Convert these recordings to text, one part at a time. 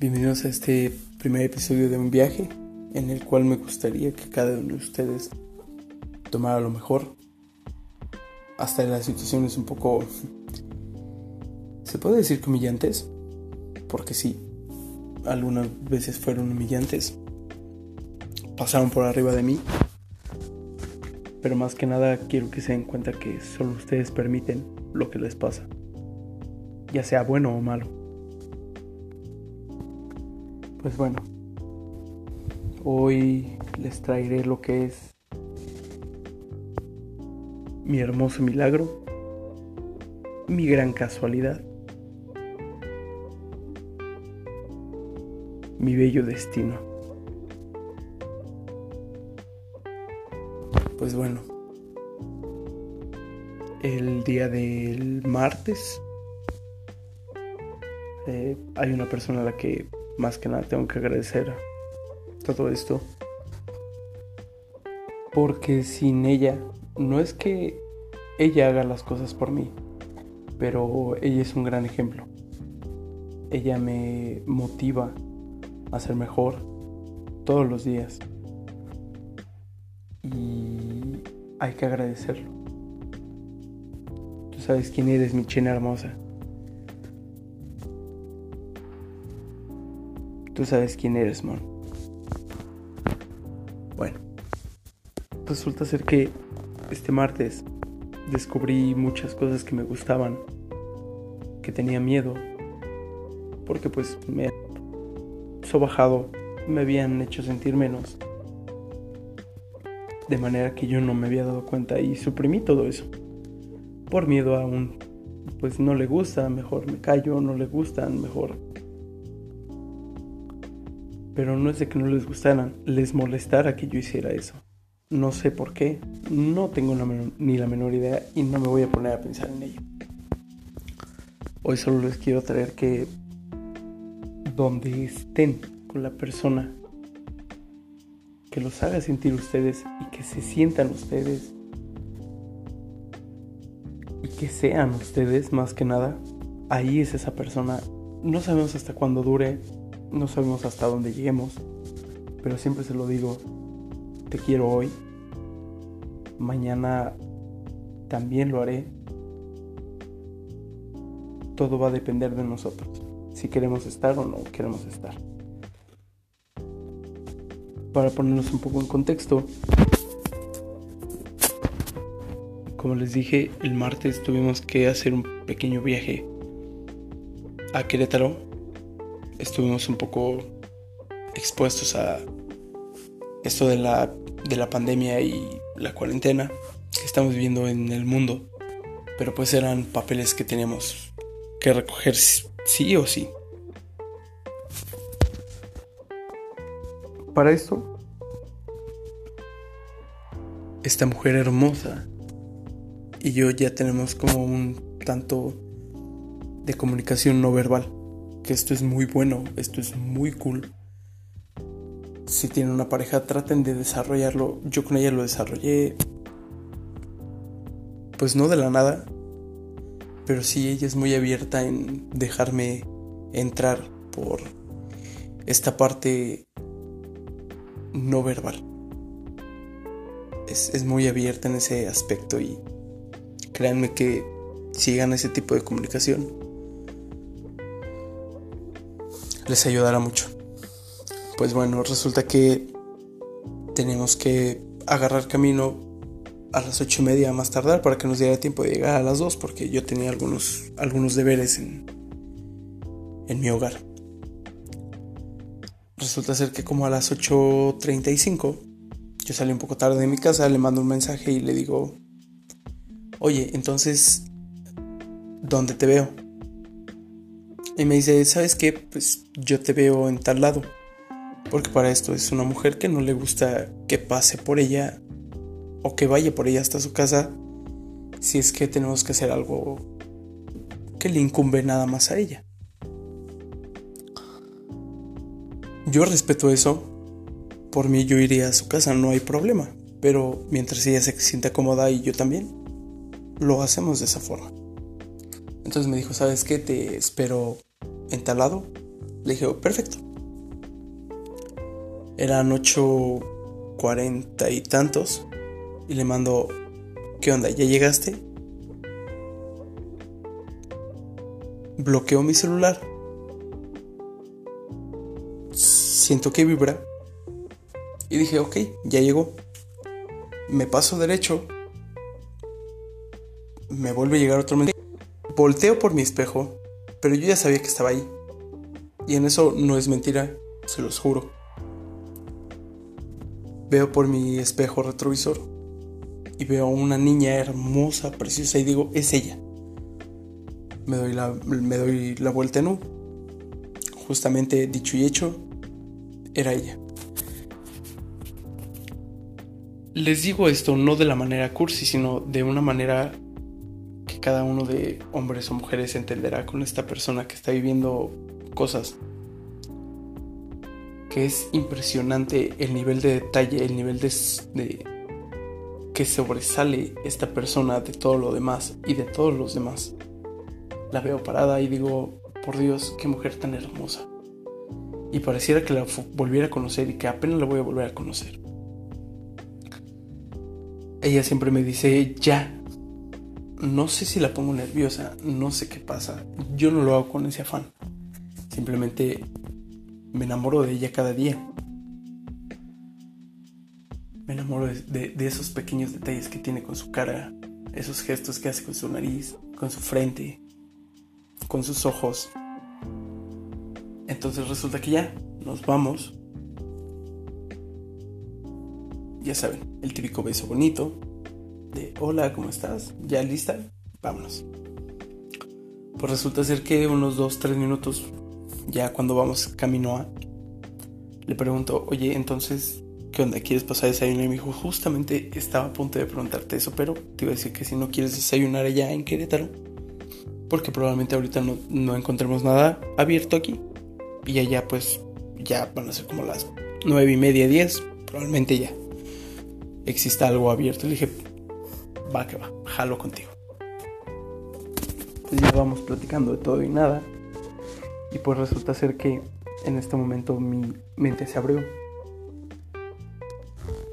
Bienvenidos a este primer episodio de un viaje en el cual me gustaría que cada uno de ustedes tomara lo mejor. Hasta las situaciones un poco... ¿Se puede decir que humillantes? Porque sí, algunas veces fueron humillantes. Pasaron por arriba de mí. Pero más que nada quiero que se den cuenta que solo ustedes permiten lo que les pasa. Ya sea bueno o malo. Pues bueno, hoy les traeré lo que es mi hermoso milagro, mi gran casualidad, mi bello destino. Pues bueno, el día del martes eh, hay una persona a la que más que nada tengo que agradecer todo esto. Porque sin ella, no es que ella haga las cosas por mí, pero ella es un gran ejemplo. Ella me motiva a ser mejor todos los días. Y hay que agradecerlo. Tú sabes quién eres, mi chena hermosa. Tú sabes quién eres, man. Bueno, resulta ser que este martes descubrí muchas cosas que me gustaban, que tenía miedo, porque pues me sobajado, me habían hecho sentir menos, de manera que yo no me había dado cuenta y suprimí todo eso, por miedo a un, pues no le gusta, mejor me callo, no le gustan, mejor pero no es de que no les gustaran, les molestara que yo hiciera eso. No sé por qué, no tengo ni la menor idea y no me voy a poner a pensar en ello. Hoy solo les quiero traer que donde estén con la persona que los haga sentir ustedes y que se sientan ustedes y que sean ustedes más que nada, ahí es esa persona. No sabemos hasta cuándo dure, no sabemos hasta dónde lleguemos, pero siempre se lo digo, te quiero hoy, mañana también lo haré. Todo va a depender de nosotros, si queremos estar o no queremos estar. Para ponernos un poco en contexto, como les dije, el martes tuvimos que hacer un pequeño viaje a Querétaro estuvimos un poco expuestos a esto de la, de la pandemia y la cuarentena que estamos viviendo en el mundo. Pero pues eran papeles que teníamos que recoger sí o sí. Para esto, esta mujer hermosa y yo ya tenemos como un tanto de comunicación no verbal que esto es muy bueno, esto es muy cool. Si tienen una pareja, traten de desarrollarlo. Yo con ella lo desarrollé, pues no de la nada, pero sí ella es muy abierta en dejarme entrar por esta parte no verbal. Es, es, muy abierta en ese aspecto y créanme que si llegan a ese tipo de comunicación, les ayudará mucho. Pues bueno, resulta que tenemos que agarrar camino a las ocho y media más tardar para que nos diera tiempo de llegar a las dos porque yo tenía algunos, algunos deberes en, en mi hogar. Resulta ser que como a las 8.35 yo salí un poco tarde de mi casa, le mando un mensaje y le digo, oye, entonces, ¿dónde te veo? Y me dice, ¿sabes qué? Pues yo te veo en tal lado. Porque para esto es una mujer que no le gusta que pase por ella o que vaya por ella hasta su casa si es que tenemos que hacer algo que le incumbe nada más a ella. Yo respeto eso. Por mí yo iría a su casa, no hay problema. Pero mientras ella se sienta cómoda y yo también, lo hacemos de esa forma. Entonces me dijo, ¿sabes qué? Te espero en tal lado Le dije, perfecto. Eran 8.40 y tantos. Y le mando, ¿qué onda? ¿Ya llegaste? Bloqueo mi celular. Siento que vibra. Y dije, ok, ya llegó. Me paso derecho. Me vuelve a llegar otro mensaje. Volteo por mi espejo, pero yo ya sabía que estaba ahí. Y en eso no es mentira, se los juro. Veo por mi espejo retrovisor y veo a una niña hermosa, preciosa y digo, es ella. Me doy la, me doy la vuelta en U. Justamente dicho y hecho, era ella. Les digo esto no de la manera cursi, sino de una manera cada uno de hombres o mujeres entenderá con esta persona que está viviendo cosas que es impresionante el nivel de detalle, el nivel de, que sobresale esta persona de todo lo demás y de todos los demás. La veo parada y digo, por Dios, qué mujer tan hermosa. Y pareciera que la volviera a conocer y que apenas la voy a volver a conocer. Ella siempre me dice, ya. No sé si la pongo nerviosa, no sé qué pasa. Yo no lo hago con ese afán. Simplemente me enamoro de ella cada día. Me enamoro de, esos pequeños detalles que tiene con su cara, esos gestos que hace con su nariz, con su frente, con sus ojos. Entonces resulta que ya nos vamos. Ya saben, el típico beso bonito de hola, ¿cómo estás? ¿Ya lista? Vámonos. Pues resulta ser que unos 2-3 minutos ya cuando vamos camino a, le pregunto, oye, entonces, ¿qué onda? ¿Quieres pasar a desayunar? Y me dijo, justamente estaba a punto de preguntarte eso, pero te iba a decir que si no quieres desayunar allá en Querétaro, porque probablemente ahorita no, no encontremos nada abierto aquí. Y allá pues ya van a ser como las nueve y media, diez, probablemente ya exista algo abierto. Le dije, va que va, jalo contigo. Ya vamos platicando de todo y nada. Y pues resulta ser que en este momento mi mente se abrió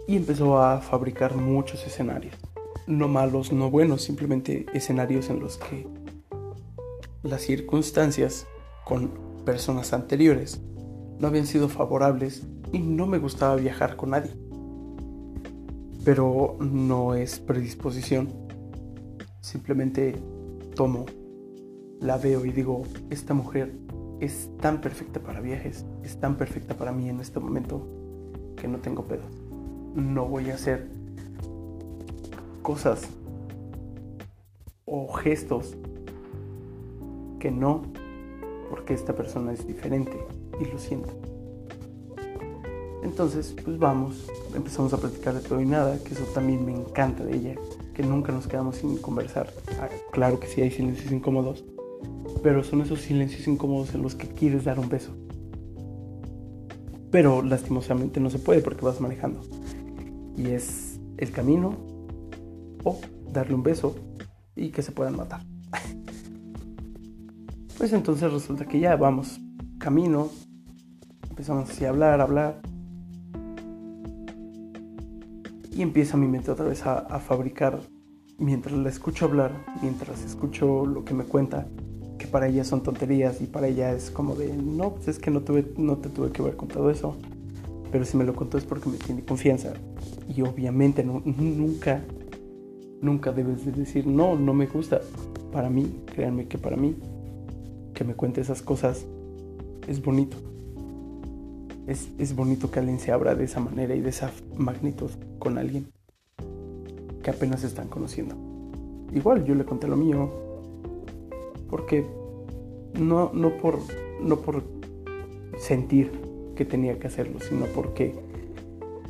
y empezó a fabricar muchos escenarios. No malos, no buenos, simplemente escenarios en los que las circunstancias con personas anteriores no habían sido favorables y no me gustaba viajar con nadie. Pero no es predisposición. Simplemente tomo, la veo y digo, esta mujer es tan perfecta para viajes, es tan perfecta para mí en este momento que no tengo pedos. No voy a hacer cosas o gestos que no, porque esta persona es diferente y lo siento. Entonces, pues vamos, empezamos a platicar de todo y nada, que eso también me encanta de ella, que nunca nos quedamos sin conversar. Ah, claro que sí hay silencios incómodos, pero son esos silencios incómodos en los que quieres dar un beso. Pero lastimosamente no se puede porque vas manejando. Y es el camino o darle un beso y que se puedan matar. Pues entonces resulta que ya vamos camino, empezamos así a hablar, hablar. Y empieza mi mente otra vez a, fabricar, mientras la escucho hablar, mientras escucho lo que me cuenta, para ella son tonterías y para ella es como de, no, pues es que no, tuve, no te tuve que haber contado eso, pero si me lo contó es porque me tiene confianza y obviamente nunca, nunca debes de decir, no, no me gusta. Para mí, créanme que para mí, que me cuente esas cosas es bonito. Es, es bonito que alguien se abra de esa manera y de esa magnitud con alguien que apenas están conociendo. Igual yo le conté lo mío, porque no, no, por, no por sentir que tenía que hacerlo, sino porque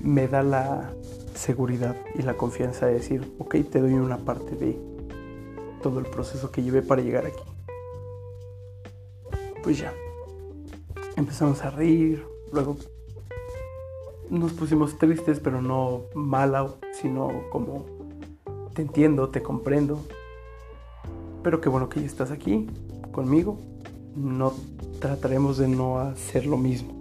me da la seguridad y la confianza de decir, ok, te doy una parte de todo el proceso que llevé para llegar aquí. Pues ya, empezamos a reír, luego nos pusimos tristes, pero no mala, sino como te entiendo, te comprendo, pero qué bueno que ya estás aquí conmigo. No trataremos de no hacer lo mismo.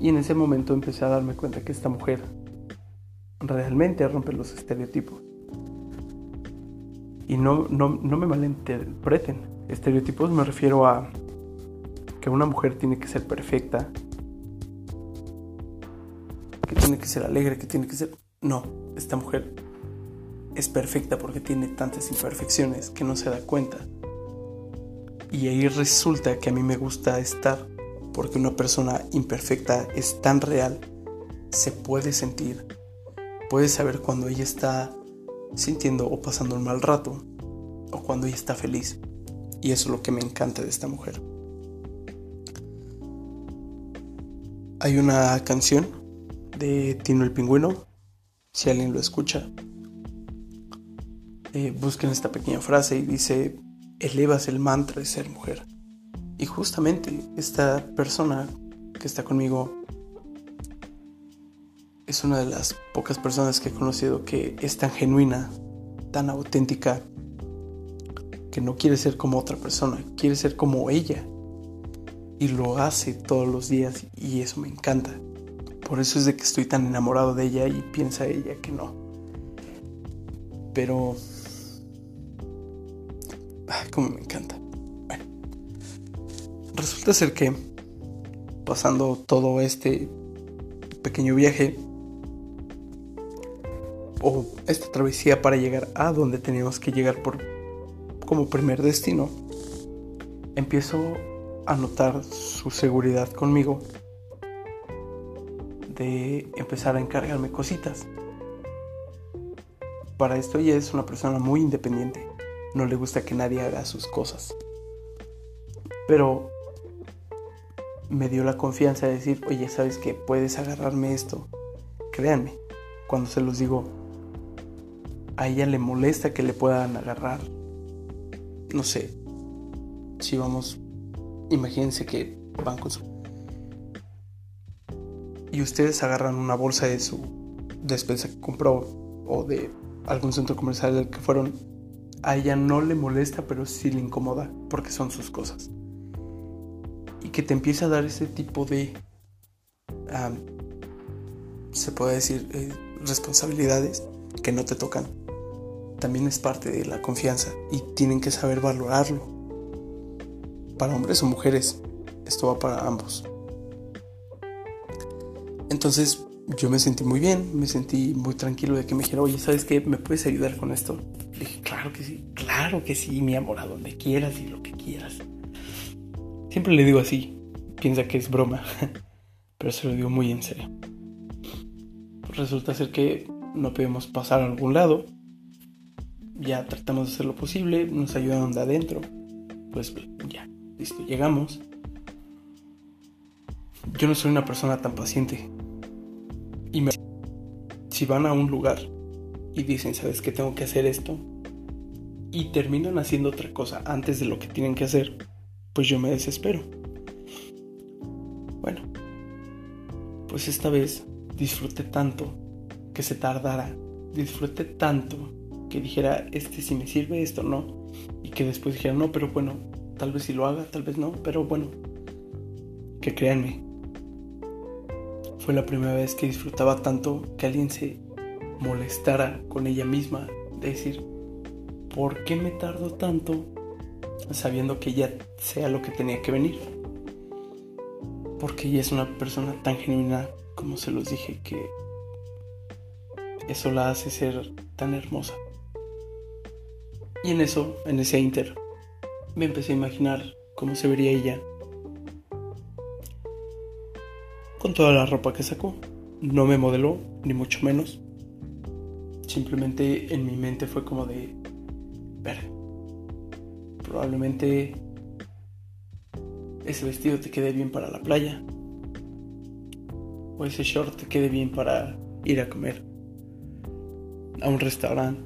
Y en ese momento empecé a darme cuenta que esta mujer realmente rompe los estereotipos. Y no, no, no me malinterpreten. Estereotipos me refiero a que una mujer tiene que ser perfecta, que tiene que ser alegre, que tiene que ser... No, esta mujer es perfecta porque tiene tantas imperfecciones que no se da cuenta. Y ahí resulta que a mí me gusta estar porque una persona imperfecta es tan real, se puede sentir, puede saber cuando ella está sintiendo o pasando un mal rato o cuando ella está feliz. Y eso es lo que me encanta de esta mujer. Hay una canción de Tino el Pingüino, si alguien lo escucha, eh, busquen esta pequeña frase y dice, elevas el mantra de ser mujer. Y justamente esta persona que está conmigo es una de las pocas personas que he conocido que es tan genuina, tan auténtica, que no quiere ser como otra persona, quiere ser como ella y lo hace todos los días y eso me encanta. Por eso es de que estoy tan enamorado de ella y piensa ella que no. Pero... Ay, como me encanta. Bueno. Resulta ser que pasando todo este pequeño viaje o esta travesía para llegar a donde teníamos que llegar por como primer destino, empiezo a notar su seguridad conmigo de empezar a encargarme cositas. Para esto ella es una persona muy independiente, no le gusta que nadie haga sus cosas. Pero me dio la confianza de decir, oye, ¿sabes que Puedes agarrarme esto. Créanme, cuando se los digo, a ella le molesta que le puedan agarrar, no sé, si vamos imagínense que van con su... Y ustedes agarran una bolsa de su despensa que compró o de algún centro comercial del que fueron. A ella no le molesta, pero sí le incomoda porque son sus cosas. Y que te empieza a dar ese tipo de... se puede decir eh, responsabilidades que no te tocan. También es parte de la confianza y tienen que saber valorarlo para hombres o mujeres. Esto va para ambos. Entonces yo me sentí muy bien, me sentí muy tranquilo de que me dijera, oye, ¿sabes qué? ¿Me puedes ayudar con esto? Le dije, claro que sí, claro que sí, mi amor, a donde quieras y lo que quieras. Siempre le digo así, piensa que es broma, pero se lo digo muy en serio. Pues resulta ser que no podemos pasar a algún lado, ya tratamos de hacer lo posible, nos ayudaron de adentro, pues ya, Listo, llegamos. Yo no soy una persona tan paciente. Y me... si van a un lugar y dicen, ¿sabes qué tengo que hacer esto? Y terminan haciendo otra cosa antes de lo que tienen que hacer, pues yo me desespero. Bueno, pues esta vez disfruté tanto que se tardara. Disfruté tanto que dijera, este si me sirve, esto no. Y que después dijera, no, pero bueno, Tal vez si lo haga, tal vez no, pero bueno, que créanme, fue la primera vez que disfrutaba tanto que alguien se molestara con ella misma, de decir, ¿por qué me tardo tanto sabiendo que ella sea lo que tenía que venir? Porque ella es una persona tan genuina, como se los dije, que eso la hace ser tan hermosa. Y en eso, en ese inter, me empecé a imaginar cómo se vería ella con toda la ropa que sacó. No me modeló, ni mucho menos. Simplemente en mi mente fue como de ver. Probablemente ese vestido te quede bien para la playa. O ese short te quede bien para ir a comer a un restaurante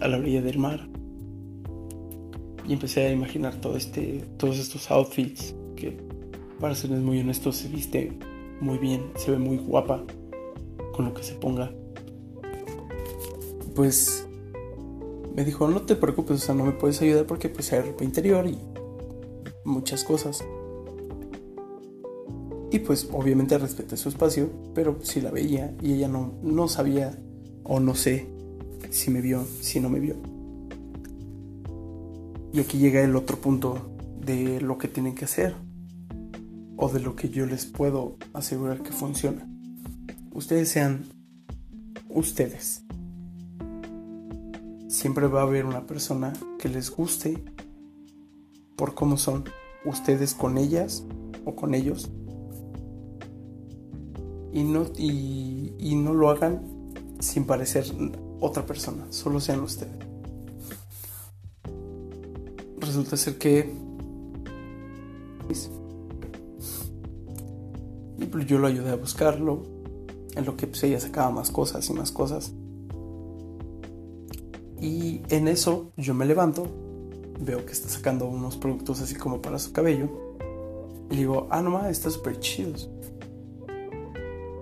a la orilla del mar y empecé a imaginar todo este, todos estos outfits que, para serles muy honesto, se viste muy bien, se ve muy guapa con lo que se ponga. Pues me dijo, no te preocupes, o sea, no me puedes ayudar porque pues hay ropa interior y muchas cosas. Y pues obviamente respeté su espacio, pero sí la veía y ella no, no sabía o no sé si me vio, si no me vio. Y aquí llega el otro punto de lo que tienen que hacer o de lo que yo les puedo asegurar que funciona. Ustedes sean ustedes. Siempre va a haber una persona que les guste por cómo son ustedes con ellas o con ellos. Y no, y, no lo hagan sin parecer otra persona, solo sean ustedes. Resulta ser que y pues yo lo ayudé a buscarlo, en lo que pues ella sacaba más cosas y más cosas. Y en eso yo me levanto, veo que está sacando unos productos así como para su cabello. Y digo, ah, no más, está súper chidos.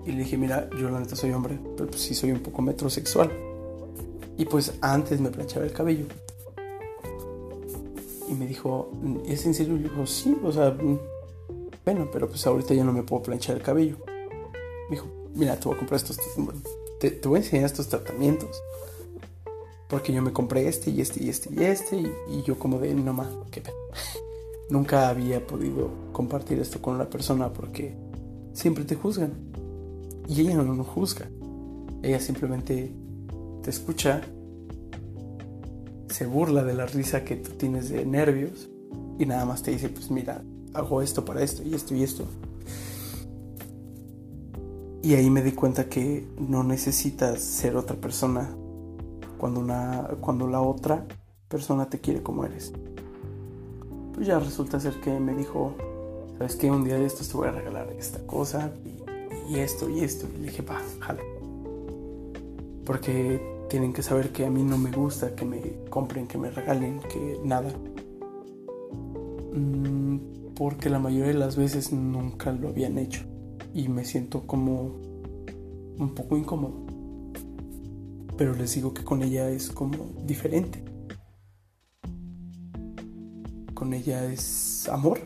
Y le dije, mira, yo la neta soy hombre, pero pues sí soy un poco metrosexual. Y pues antes me planchaba el cabello. Y me dijo, ¿es en serio? Y le dijo, sí, o sea, bueno, pero pues ahorita ya no me puedo planchar el cabello. Me dijo, mira, te voy a comprar estos, te, te voy a enseñar estos tratamientos. Porque yo me compré este y este y este y este. Y, yo como de, no más, qué pena. Nunca había podido compartir esto con la persona porque siempre te juzgan. Y ella no nos juzga. Ella simplemente te escucha, se burla de la risa que tú tienes de nervios y nada más te dice, pues mira, hago esto para esto y esto y esto. Y ahí me di cuenta que no necesitas ser otra persona cuando, una, cuando la otra persona te quiere como eres. Pues ya resulta ser que me dijo, ¿sabes qué? Un día de estos te voy a regalar esta cosa y, esto y esto. Y le dije, va, jale. Porque tienen que saber que a mí no me gusta que me compren, que me regalen, que nada. Mm, porque la mayoría de las veces nunca lo habían hecho. Y me siento como un poco incómodo pero les digo que con ella es como diferente. Con ella es amor,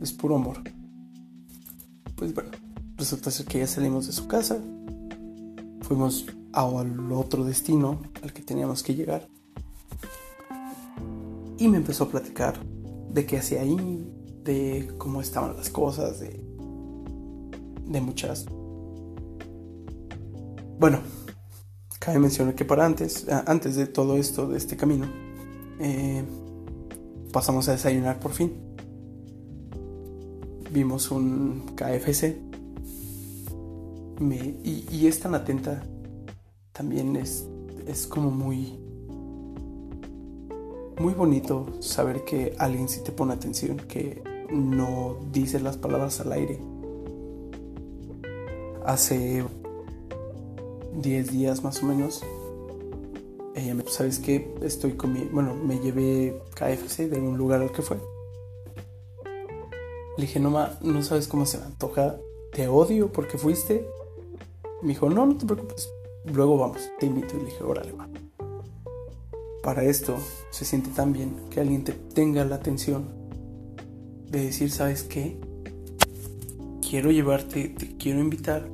es puro amor. Pues bueno, resulta ser que ya salimos de su casa, fuimos al otro destino al que teníamos que llegar y me empezó a platicar de qué hacía ahí, de cómo estaban las cosas, de, de muchas... Bueno, Cabe mencionar que para antes, antes de todo esto, de este camino, eh, pasamos a desayunar por fin. Vimos un KFC. y, es tan atenta. También es, es como muy... Muy bonito saber que alguien sí te pone atención, que no dice las palabras al aire. Hace 10 días más o menos, ella me ¿sabes qué? Estoy con mi, bueno, me llevé KFC de un lugar al que fue. Le dije, no, ma, no sabes cómo se me antoja, te odio porque fuiste. Me dijo, no, no te preocupes, luego vamos, te invito. Y le dije, órale, va. Para esto se siente tan bien que alguien te tenga la atención de decir, ¿sabes qué? Quiero llevarte, te quiero invitar.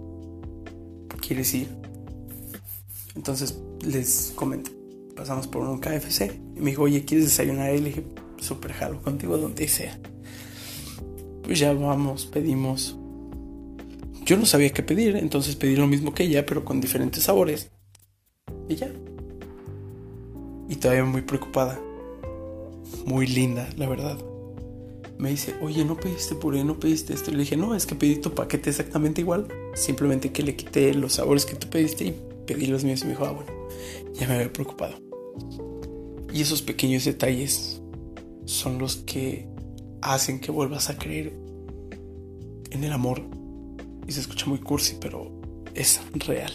¿Quieres ir? Entonces les comento, pasamos por un KFC y me dijo, oye, ¿quieres desayunar? Y le dije, súper jalo contigo donde sea. Pues ya vamos, pedimos. Yo no sabía qué pedir, entonces pedí lo mismo que ella, pero con diferentes sabores. Y ya. Y todavía muy preocupada. Muy linda, la verdad. Me dice, oye, no pediste puré, no pediste esto. Y le dije, no, es que pedí tu paquete exactamente igual. Simplemente que le quité los sabores que tú pediste y pedí los míos y me dijo, ah, bueno, ya me había preocupado. Y esos pequeños detalles son los que hacen que vuelvas a creer en el amor. Y se escucha muy cursi, pero es real.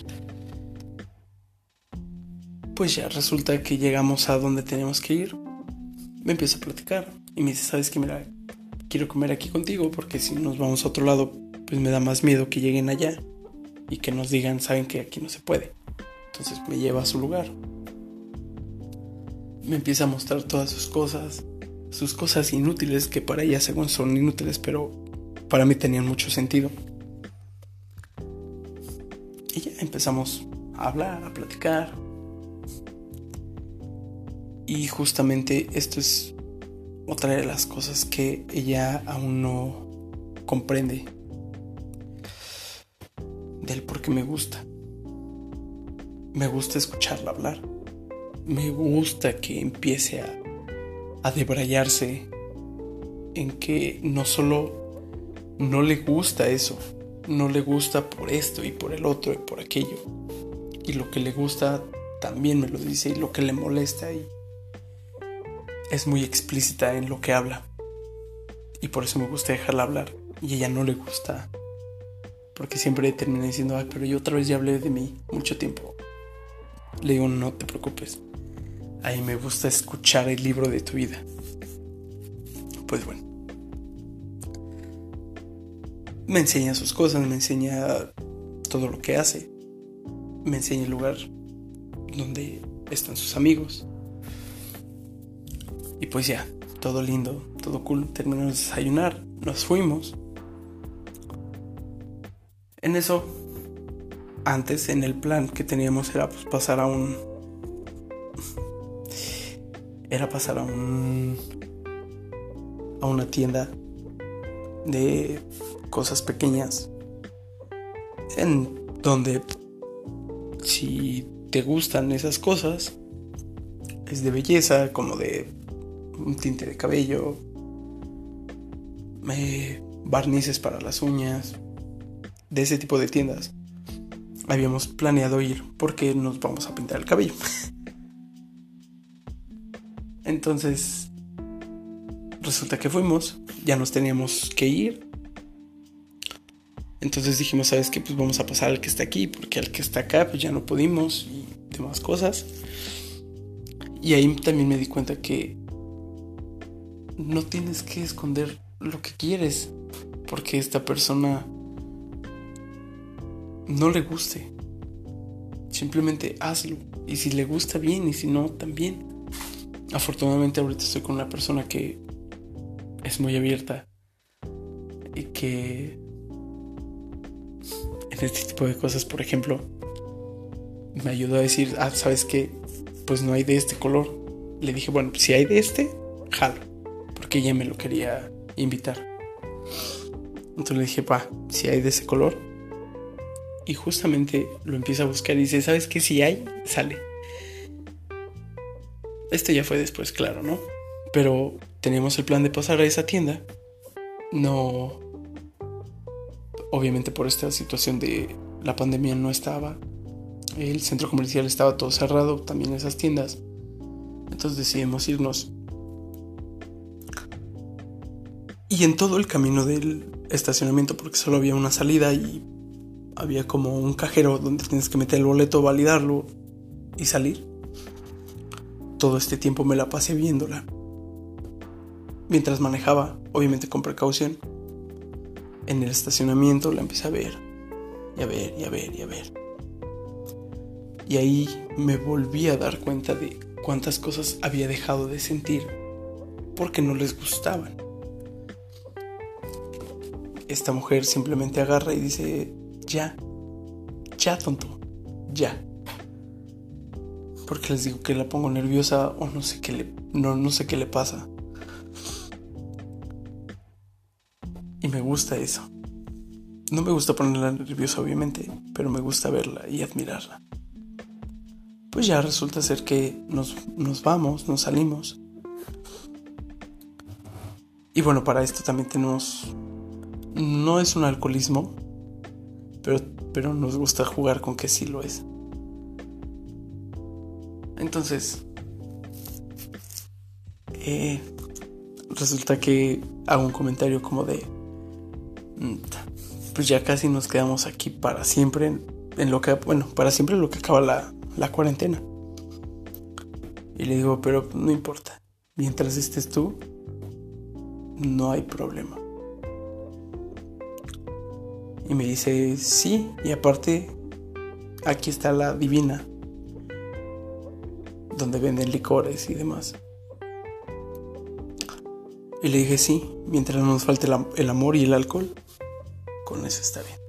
Pues ya resulta que llegamos a donde tenemos que ir. Me empieza a platicar y me dice, ¿sabes qué? Mira, quiero comer aquí contigo porque si nos vamos a otro lado, pues me da más miedo que lleguen allá y que nos digan, saben que aquí no se puede. Entonces me lleva a su lugar. Me empieza a mostrar todas sus cosas, sus cosas inútiles que para ella según son inútiles, pero para mí tenían mucho sentido. Empezamos a hablar, a platicar. Y justamente esto es otra de las cosas que ella aún no comprende del por qué me gusta. Me gusta escucharla hablar. Me gusta que empiece a debrayarse en que no solo no le gusta eso, no le gusta por esto y por el otro y por aquello. Y lo que le gusta también me lo dice y lo que le molesta y es muy explícita en lo que habla. Y por eso me gusta dejarla hablar. Y ella no le gusta. Porque siempre termina diciendo, ay, pero yo otra vez ya hablé de mí mucho tiempo. Le digo, no te preocupes. A mí me gusta escuchar el libro de tu vida. Pues bueno. Me enseña sus cosas, me enseña todo lo que hace. Me enseña el lugar donde están sus amigos. Y pues ya, todo lindo, todo cool. Terminamos de desayunar, nos fuimos. En eso, antes en el plan que teníamos era pues, pasar a un... Era pasar a un... A una tienda de cosas pequeñas. En donde si te gustan esas cosas, es de belleza, como de un tinte de cabello, barnices para las uñas, de ese tipo de tiendas. Habíamos planeado ir porque nos vamos a pintar el cabello. Entonces, resulta que fuimos, ya nos teníamos que ir. Entonces dijimos, ¿sabes qué? Pues vamos a pasar al que está aquí, porque al que está acá, pues ya no pudimos y demás cosas. Y ahí también me di cuenta que no tienes que esconder lo que quieres, porque esta persona no le guste. Simplemente hazlo. Y si le gusta bien y si no, también. Afortunadamente ahorita estoy con una persona que es muy abierta y que este tipo de cosas, por ejemplo, me ayudó a decir, ah, ¿sabes qué? Pues no hay de este color. Le dije, bueno, si hay de este, jalo que ella me lo quería invitar. Entonces le dije, pa, si hay de ese color. Y justamente lo empieza a buscar y dice, ¿sabes qué? Si hay, sale. Este ya fue después, claro, ¿no? Pero teníamos el plan de pasar a esa tienda. No. Obviamente por esta situación de la pandemia no estaba. El centro comercial estaba todo cerrado, también esas tiendas. Entonces decidimos irnos Y en todo el camino del estacionamiento, porque solo había una salida y había como un cajero donde tienes que meter el boleto, validarlo y salir. Todo este tiempo me la pasé viéndola. Mientras manejaba, obviamente con precaución, en el estacionamiento la empecé a ver, y a ver, y a ver, y a ver. Y ahí me volví a dar cuenta de cuántas cosas había dejado de sentir porque no les gustaban esta mujer simplemente agarra y dice, ya, ya tonto, ya. Porque les digo que la pongo nerviosa o no sé qué le, no, no sé qué le pasa. Me gusta eso. No me gusta ponerla nerviosa, obviamente, pero me gusta verla y admirarla. Pues ya resulta ser que nos, nos vamos, nos salimos. Y bueno, para esto también tenemos no es un alcoholismo, pero, pero nos gusta jugar con que sí lo es. Entonces, eh, resulta que hago un comentario como de, pues ya casi nos quedamos aquí para siempre, en, lo que, bueno, para siempre lo que acaba la, la cuarentena. Y le digo, pero no importa, mientras estés tú, no hay problema. Y me dice, sí, y aparte, aquí está la divina, donde venden licores y demás. Y le dije, sí, mientras no nos falte el amor y el alcohol, con eso está bien.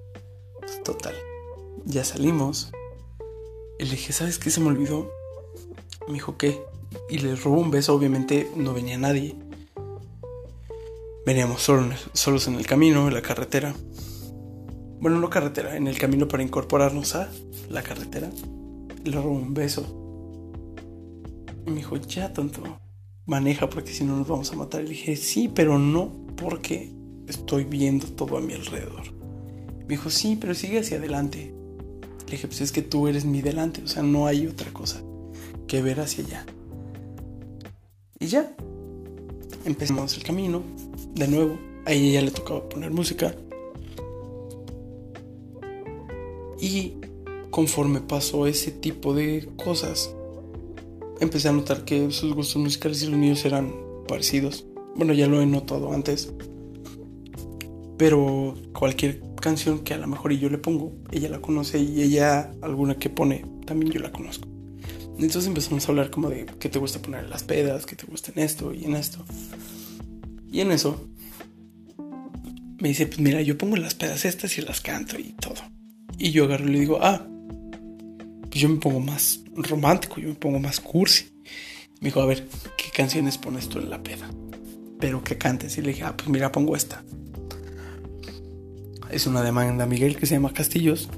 Total. Ya salimos. Y le dije, ¿sabes qué se me olvidó? Me dijo, ¿qué? Y le robó un beso, obviamente no venía nadie. Veníamos solos en el camino, en la carretera. Bueno, no carretera, en el camino para incorporarnos a la carretera. Le robó un beso. Y me dijo, ya tonto, maneja porque si no nos vamos a matar. Y le dije, sí, pero no porque estoy viendo todo a mi alrededor. Me dijo, sí, pero sigue hacia adelante. Le dije, pues es que tú eres mi delante, o sea, no hay otra cosa que ver hacia allá. Y ya, empezamos el camino, de nuevo. A ella le tocaba poner música. Y conforme pasó ese tipo de cosas, empecé a notar que sus gustos musicales y los míos eran parecidos. Bueno, ya lo he notado antes. Pero cualquier canción que a lo mejor yo le pongo, ella la conoce y ella alguna que pone, también yo la conozco. Entonces empezamos a hablar como de qué te gusta poner en las pedas, qué te gusta en esto y en esto. Y en eso me dice, pues mira, yo pongo las pedas estas y las canto y todo. Y yo agarro y le digo, ah, pues yo me pongo más romántico, yo me pongo más cursi. Me dijo, a ver, ¿qué canciones pones tú en la peda? Pero que cantes. Y le dije, ah, pues mira, pongo esta. Es una demanda Miguel que se llama Castillos.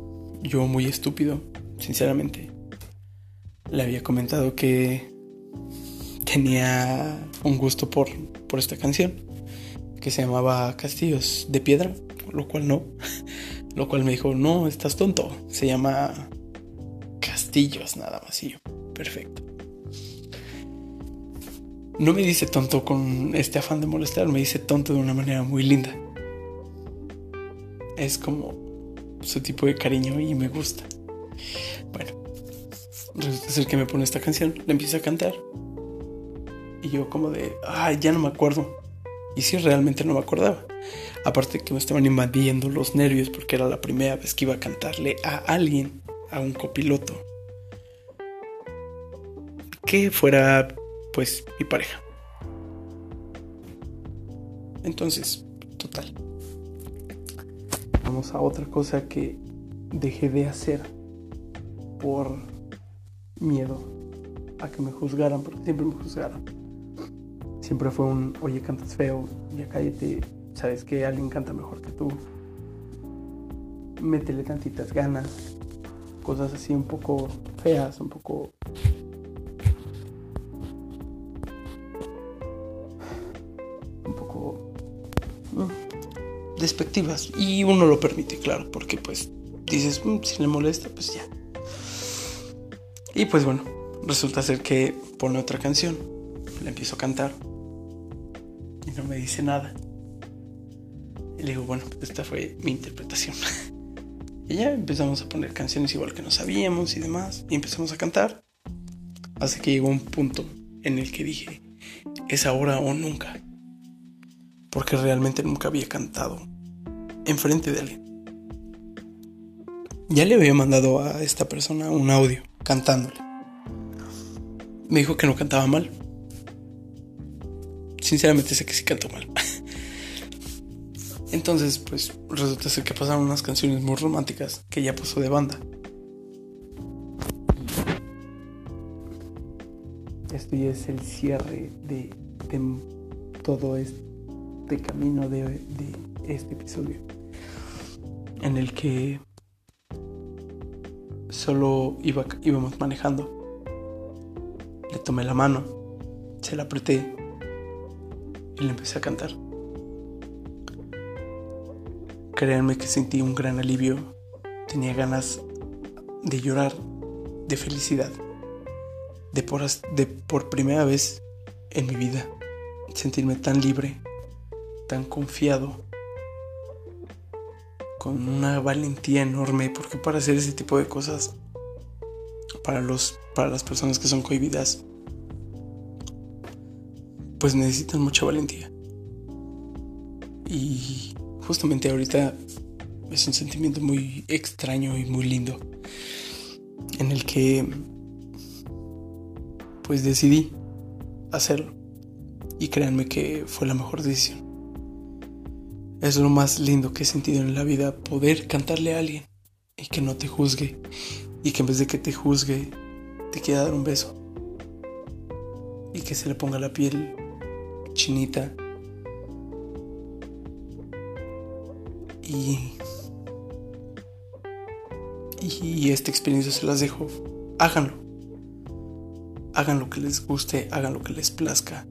Yo muy estúpido, sinceramente. Le había comentado que tenía un gusto por, por esta canción. Que se llamaba Castillos de Piedra. Lo cual no. Lo cual me dijo, no, estás tonto. Se llama Castillos nada más. Y yo, perfecto. No me dice tonto con este afán de molestar, me dice tonto de una manera muy linda. Es como su tipo de cariño y me gusta. Bueno, resulta ser que me pone esta canción, la empieza a cantar. Y yo como de, ay, ya no me acuerdo. Y sí, realmente no me acordaba. Aparte que me estaban invadiendo los nervios porque era la primera vez que iba a cantarle a alguien, a un copiloto. Que fuera, pues, mi pareja. Entonces, total. A otra cosa que dejé de hacer por miedo a que me juzgaran, porque siempre me juzgaron. Siempre fue un, oye, cantas feo, ya cállate, sabes que alguien canta mejor que tú. Métele tantitas ganas, cosas así un poco feas, un poco despectivas. Y uno lo permite, claro, porque pues dices, mm, si le molesta, pues ya. Y pues bueno, resulta ser que pone otra canción. Le empiezo a cantar. Y no me dice nada. Y le digo, bueno, pues esta fue mi interpretación. y ya empezamos a poner canciones igual que no sabíamos y demás. Y empezamos a cantar. Hasta que llegó un punto en el que dije, es ahora o nunca. Porque realmente nunca había cantado enfrente de alguien. Ya le había mandado a esta persona un audio cantándole. Me dijo que no cantaba mal. Sinceramente sé que sí cantó mal. Entonces, pues resulta ser que pasaron unas canciones muy románticas que ya pasó de banda. Esto ya es el cierre de, todo este camino de este episodio en el que solo iba, íbamos manejando. Le tomé la mano, se la apreté y le empecé a cantar. Créanme que sentí un gran alivio, tenía ganas de llorar de felicidad, de de por primera vez en mi vida sentirme tan libre, tan confiado con una valentía enorme, porque para hacer ese tipo de cosas, para, los, para las personas que son cohibidas, pues necesitan mucha valentía. Y justamente ahorita es un sentimiento muy extraño y muy lindo, en el que pues decidí hacerlo. Y créanme que fue la mejor decisión. Es lo más lindo que he sentido en la vida poder cantarle a alguien y que no te juzgue y que en vez de que te juzgue te quiera dar un beso y que se le ponga la piel chinita. Y y esta experiencia se las dejo. Háganlo. Hagan lo que les guste hagan lo que les plazca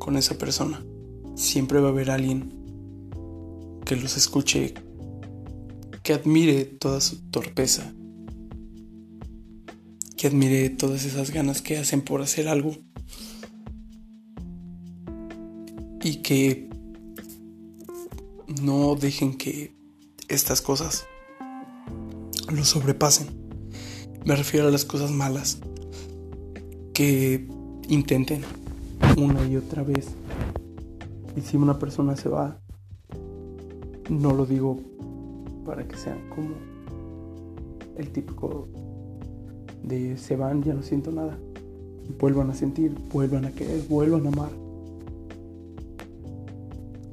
con esa persona. Siempre va a haber alguien que los escuche, que admire toda su torpeza, que admire todas esas ganas que hacen por hacer algo y que no dejen que estas cosas lo sobrepasen. Me refiero a las cosas malas que intenten una y otra vez. Y si una persona se va no lo digo para que sean como el típico de se van, ya no siento nada. Vuelvan a sentir, vuelvan a querer, vuelvan a amar.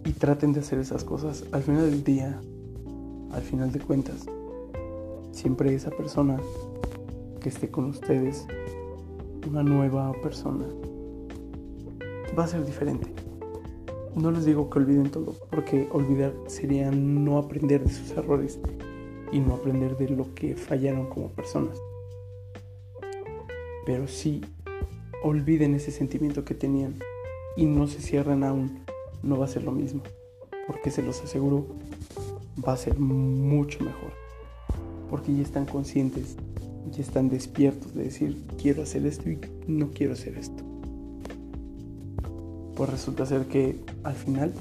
Y traten de hacer esas cosas. Al final del día, al final de cuentas, siempre esa persona que esté con ustedes, una nueva persona, va a ser diferente. No les digo que olviden todo, porque olvidar sería no aprender de sus errores y no aprender de lo que fallaron como personas. Pero sí olviden ese sentimiento que tenían y no se cierren aún. No va a ser lo mismo, porque se los aseguro, va a ser mucho mejor. Porque ya están conscientes, ya están despiertos de decir, quiero hacer esto y no quiero hacer esto pues resulta ser que al final,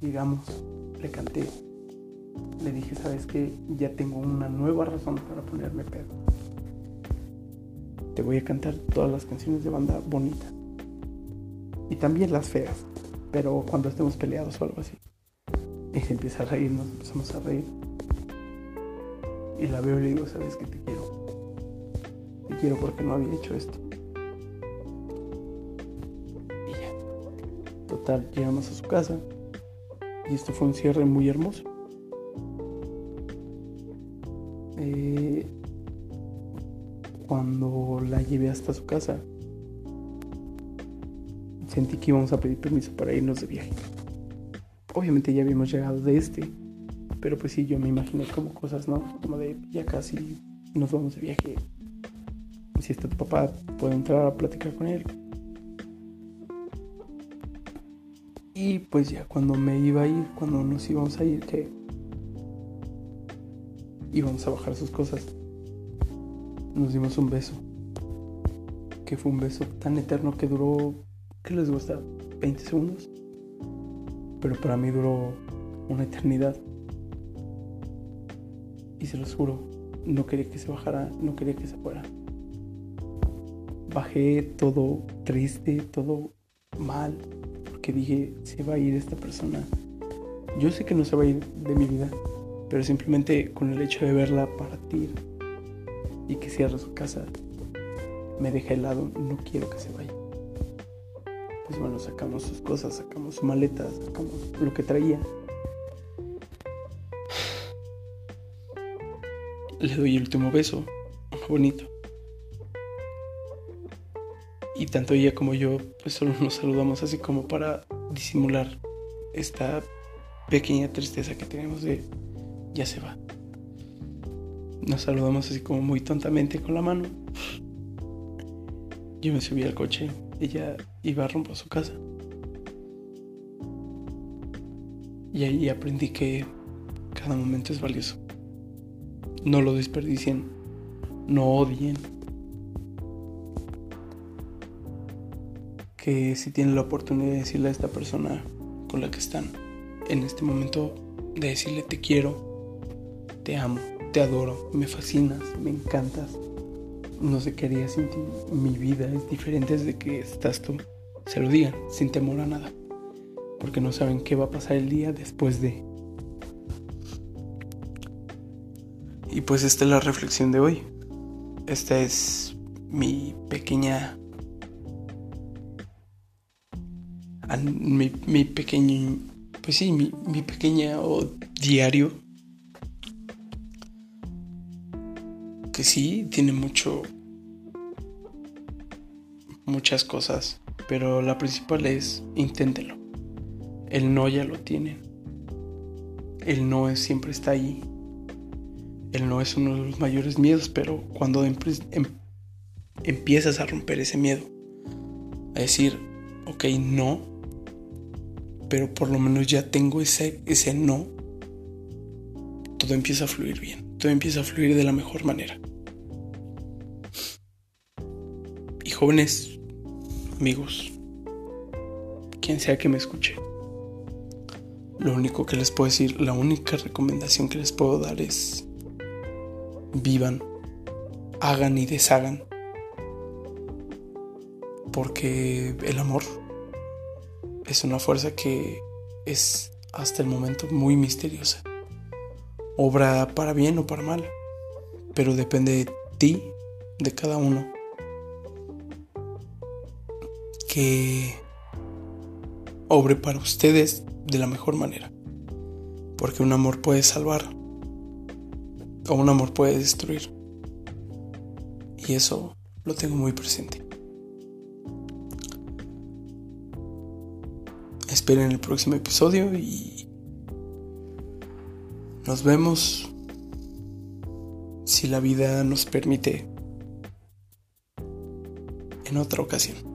digamos, le canté. Le dije, ¿sabes qué? Ya tengo una nueva razón para ponerme pedo. Te voy a cantar todas las canciones de banda bonitas. Y también las feas. Pero cuando estemos peleados o algo así. Y se empieza a reír, nos empezamos a reír. Y la veo y le digo, ¿sabes qué? Te quiero. Te quiero porque no había hecho esto. Llegamos a su casa y esto fue un cierre muy hermoso. Eh, cuando la llevé hasta su casa, sentí que íbamos a pedir permiso para irnos de viaje. Obviamente ya habíamos llegado de este, pero pues sí, yo me imaginé como cosas, ¿no? Como de ya casi nos vamos de viaje. Si está tu papá, puedo entrar a platicar con él. Y pues ya cuando me iba a ir, cuando nos íbamos a ir, que íbamos a bajar sus cosas, nos dimos un beso. Que fue un beso tan eterno que duró, ¿qué les gusta? 20 segundos. Pero para mí duró una eternidad. Y se los juro, no quería que se bajara, no quería que se fuera. Bajé todo triste, todo mal, que dije, se va a ir esta persona. Yo sé que no se va a ir de mi vida, pero simplemente con el hecho de verla partir y que cierre su casa, me deja helado, no quiero que se vaya. Pues bueno, sacamos sus cosas, sacamos su maleta, sacamos lo que traía. Le doy el último beso, bonito. Y tanto ella como yo, pues solo nos saludamos así como para disimular esta pequeña tristeza que tenemos de ya se va. Nos saludamos así como muy tontamente con la mano. Yo me subí al coche, ella iba rumbo a su casa. Y ahí aprendí que cada momento es valioso. No lo desperdicien, no odien, que si tienen la oportunidad de decirle a esta persona con la que están en este momento, de decirle te quiero, te amo, te adoro, me fascinas, me encantas, no sé qué haría sin ti, mi vida es diferente desde que estás tú, se lo digan sin temor a nada, porque no saben qué va a pasar el día después de... Y pues esta es la reflexión de hoy. Esta es mi pequeña mi, mi pequeño, pues sí, mi, mi pequeño diario. Que sí, tiene mucho, muchas cosas, pero la principal es inténtelo. El no ya lo tienen. El no es, siempre está ahí. El no es uno de los mayores miedos, pero cuando em, empiezas a romper ese miedo, a decir, ok, no, pero por lo menos ya tengo ese, ese no, todo empieza a fluir bien, todo empieza a fluir de la mejor manera. Y jóvenes, amigos, quien sea que me escuche, lo único que les puedo decir, la única recomendación que les puedo dar es vivan, hagan y deshagan porque el amor es una fuerza que es hasta el momento muy misteriosa. Obra para bien o para mal, pero depende de ti, de cada uno, que obre para ustedes de la mejor manera. Porque un amor puede salvar o un amor puede destruir. Y eso lo tengo muy presente. Esperen el próximo episodio y nos vemos si la vida nos permite en otra ocasión.